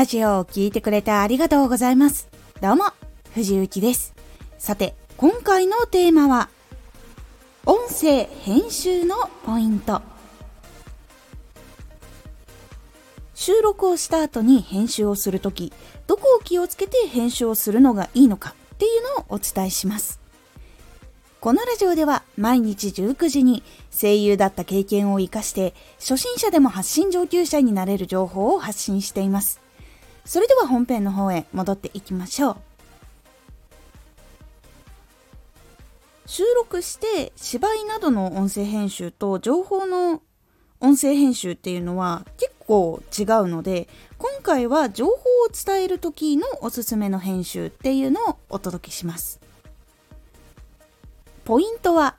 ラジオを聴いてくれてありがとうございます。どうも、藤幸です。さて、今回のテーマは、音声編集のポイント。収録をした後に編集をするとき、どこを気をつけて編集をするのがいいのかっていうのをお伝えします。このラジオでは毎日19時に声優だった経験を活かして初心者でも発信上級者になれる情報を発信しています。それでは本編の方へ戻っていきましょう。収録して芝居などの音声編集と情報の音声編集っていうのは結構違うので今回は情報を伝える時のおすすめの編集っていうのをお届けします。ポイントは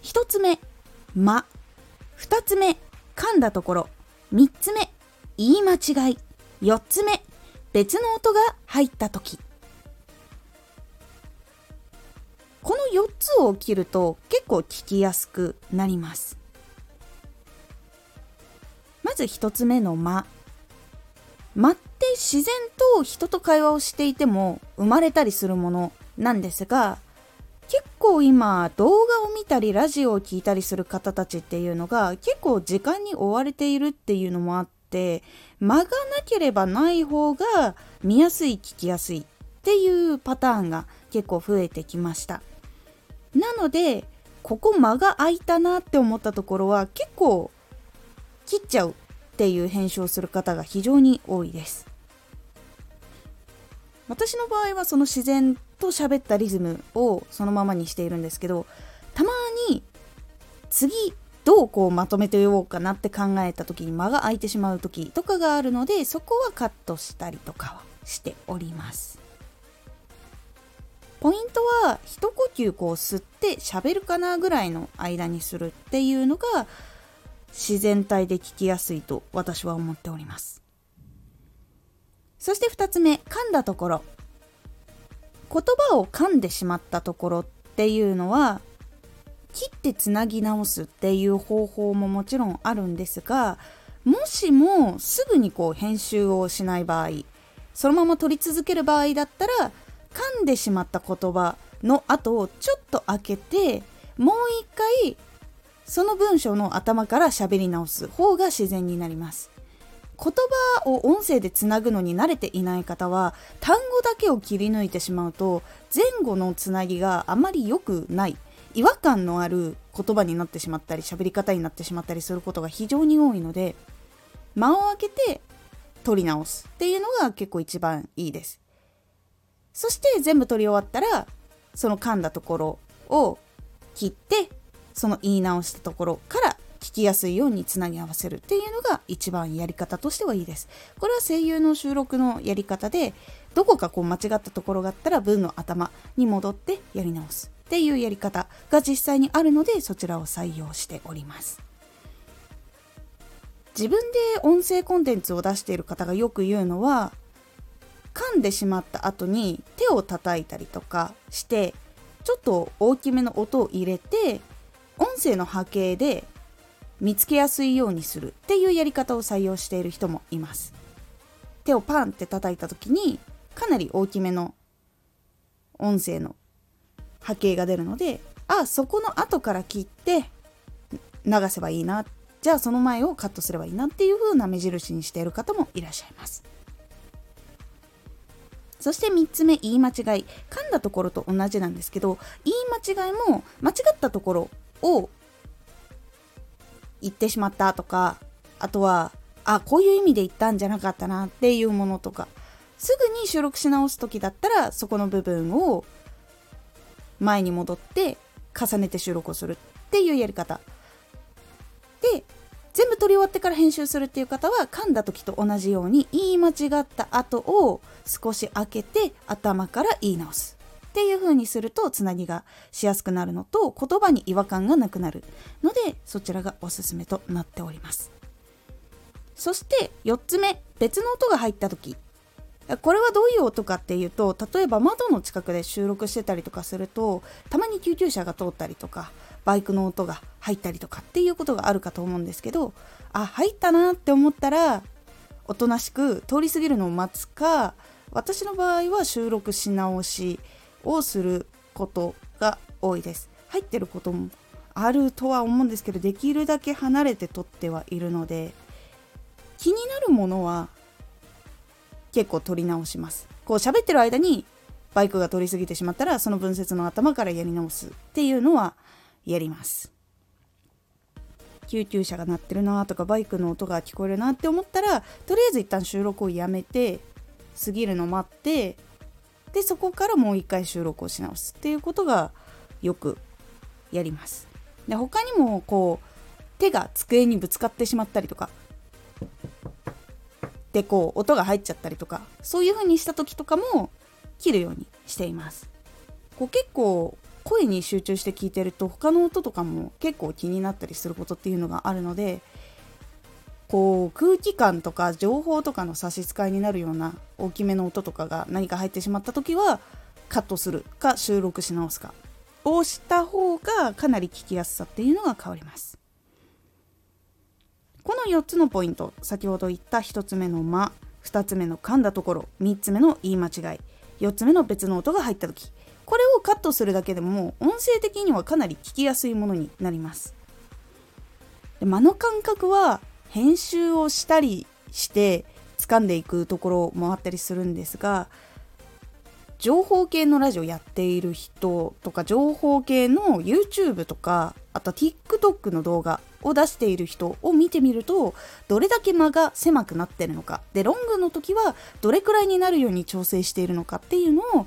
1つ目「間」2つ目噛んだところ3つ目言い間違い4つ目。別の音が入った時。この4つを切ると結構聞きやすくなります。まず1つ目の間。間って自然と人と会話をしていても生まれたりするものなんですが結構今動画を見たりラジオを聴いたりする方たちっていうのが結構時間に追われているっていうのもあって間がなければない方が見やすい聞きやすいっていうパターンが結構増えてきました。なのでここ間が空いたなって思ったところは結構切っちゃうっていう編集をする方が非常に多いです。私の場合はその自然と喋ったリズムをそのままにしているんですけどたまに次どうこうまとめておようかなって考えた時に間が空いてしまう時とかがあるのでそこはカットしたりとかはしております。ポイントは一呼吸こう吸って喋るかなぐらいの間にするっていうのが自然体で聞きやすいと私は思っております。そして2つ目噛んだところ。言葉を噛んでしまったところっていうのは切ってつなぎ直すっていう方法ももちろんあるんですがもしもすぐにこう編集をしない場合そのまま取り続ける場合だったら噛んでしまった言葉の後をちょっと開けてもう一回その文章の頭から喋り直す方が自然になります。言葉を音声でつなぐのに慣れていない方は単語だけを切り抜いてしまうと前後のつなぎがあまり良くない。違和感のある言葉になってしまったり喋り方になってしまったりすることが非常に多いので間を空けて取り直すっていうのが結構一番いいですそして全部取り終わったらその噛んだところを切ってその言い直したところから聞きやすいようにつなぎ合わせるっていうのが一番やり方としてはいいです。これは声優の収録のやり方でどこかこう間違ったところがあったら文の頭に戻ってやり直すっていうやり方が実際にあるのでそちらを採用しております。自分で音声コンテンツを出している方がよく言うのは噛んでしまった後に手を叩いたりとかしてちょっと大きめの音を入れて音声の波形で見つけやすいようにするっていうやり方を採用している人もいます手をパンって叩いた時にかなり大きめの音声の波形が出るのであそこの後から切って流せばいいな。じゃあその前をカットすればいいなっていう風な目印にしている方もいらっしゃいます。そして3つ目言い間違い。噛んだところと同じなんですけど言い間違いも間違ったところを言ってしまったとかあとはあこういう意味で言ったんじゃなかったなっていうものとかすぐに収録し直す時だったらそこの部分を前に戻って重ねて収録をするっていうやり方で全部撮り終わってから編集するっていう方は噛んだ時と同じように言い間違った後を少し開けて頭から言い直すっていう風にするとつなぎがしやすくなるのと言葉に違和感がなくなるのでそちらがおすすめとなっておりますそして4つ目別の音が入った時これはどういう音かっていうと例えば窓の近くで収録してたりとかするとたまに救急車が通ったりとかバイクの音が入ったりとかっていうことがあるかと思うんですけどあ入ったなって思ったらおとなしく通り過ぎるのを待つか私の場合は収録し直しをすることが多いです。入ってることもあるとは思うんですけどできるだけ離れて撮ってはいるので気になるものは結構撮り直します。こう喋ってる間にバイクが通り過ぎてしまったらその分節の頭からやり直すっていうのはやります。救急車が鳴ってるなとかバイクの音が聞こえるなって思ったらとりあえず一旦収録をやめて過ぎるの待ってでそこからもう一回収録をし直すっていうことがよくやります。で他にもこう手が机にぶつかってしまったりとかでこう音が入っちゃったりとかそういう風にした時とかも切るようにしています。こう結構声に集中して聞いてると他の音とかも結構気になったりすることっていうのがあるのでこう空気感とか情報とかの差し支えになるような大きめの音とかが何か入ってしまった時はカットするか収録し直すかをした方がかなり聞きやすさっていうのが変わります。この4つのポイント先ほど言った1つ目の間2つ目の噛んだところ3つ目の言い間違い4つ目の別の音が入った時これをカットするだけでも音声的にはかなり聞きやすいものになります。間の感覚は編集をしたりして掴んでいくところもあったりするんですが情報系のラジオやっている人とか情報系の YouTube とかあと TikTok の動画を出している人を見てみるとどれだけ間が狭くなってるのかでロングの時はどれくらいになるように調整しているのかっていうのを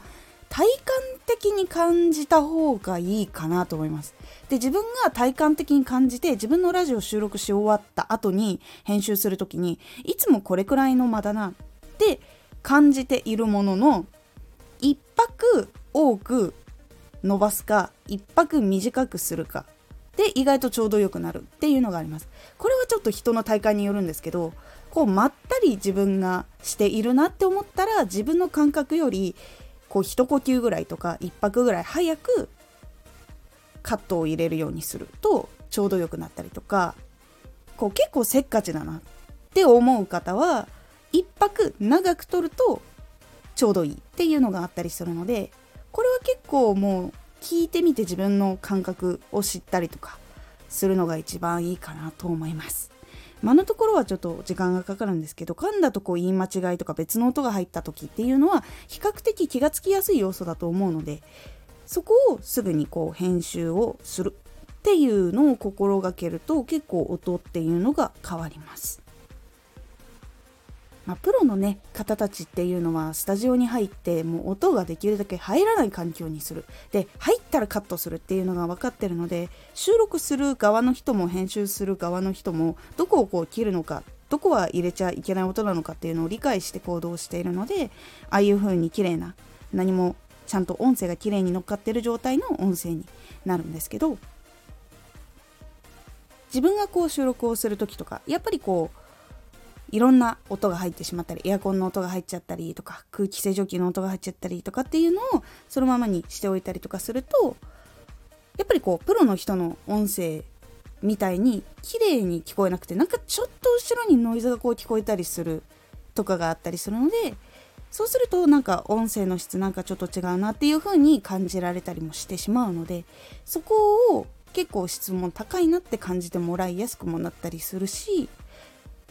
体感的に感じた方がいいかなと思います。で自分が体感的に感じて自分のラジオ収録し終わった後に編集する時にいつもこれくらいの間だなって感じているものの1泊多く伸ばすか1泊短くするかで意外とちょうど良くなるっていうのがあります。これはちょっと人の体感によるんですけどこうまったり自分がしているなって思ったら自分の感覚よりこう一呼吸ぐらいとか1泊ぐらい早くカットを入れるようにするとちょうど良くなったりとかこう結構せっかちだなって思う方は1泊長く取るとちょうどいいっていうのがあったりするのでこれは結構もう聞いてみて自分の感覚を知ったりとかするのが一番いいかなと思います。間のところはちょっと時間がかかるんですけど噛んだとこ言い間違いとか別の音が入った時っていうのは比較的気がつきやすい要素だと思うのでそこをすぐにこう編集をするっていうのを心がけると結構音っていうのが変わります。まあ、プロのね方たちっていうのはスタジオに入ってもう音ができるだけ入らない環境にする。で入ったらカットするっていうのが分かってるので収録する側の人も編集する側の人もどこをこう切るのかどこは入れちゃいけない音なのかっていうのを理解して行動しているのでああいう風に綺麗な何もちゃんと音声が綺麗に乗っかってる状態の音声になるんですけど自分がこう収録をする時とかやっぱりこういろんな音が入ってしまったりエアコンの音が入っちゃったりとか空気清浄機の音が入っちゃったりとかっていうのをそのままにしておいたりとかするとやっぱりこうプロの人の音声みたいに綺麗に聞こえなくてなんかちょっと後ろにノイズがこう聞こえたりするとかがあったりするのでそうするとなんか音声の質なんかちょっと違うなっていう風に感じられたりもしてしまうのでそこを結構質問高いなって感じてもらいやすくもなったりするし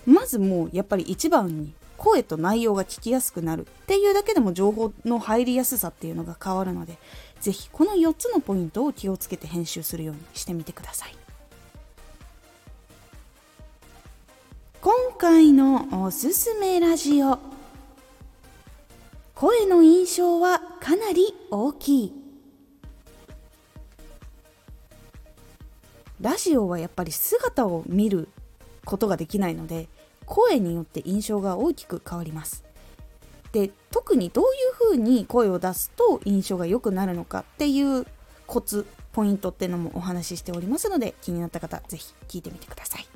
まずもうやっぱり一番に声と内容が聞きやすくなるっていうだけでも情報の入りやすさっていうのが変わるので是非この4つのポイントを気をつけて編集するようにしてみてください。今回のおすすめラジオ。声の印象はかなり大きい。ラジオはやっぱり姿を見ることができないので声によって印象が大きく変わります。で特にどういうふうに声を出すと印象が良くなるのかっていうコツポイントっていうのもお話ししておりますので気になった方是非聞いてみてください。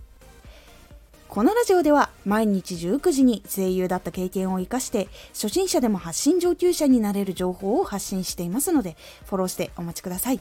このラジオでは毎日19時に声優だった経験を生かして初心者でも発信上級者になれる情報を発信していますのでフォローしてお待ちください。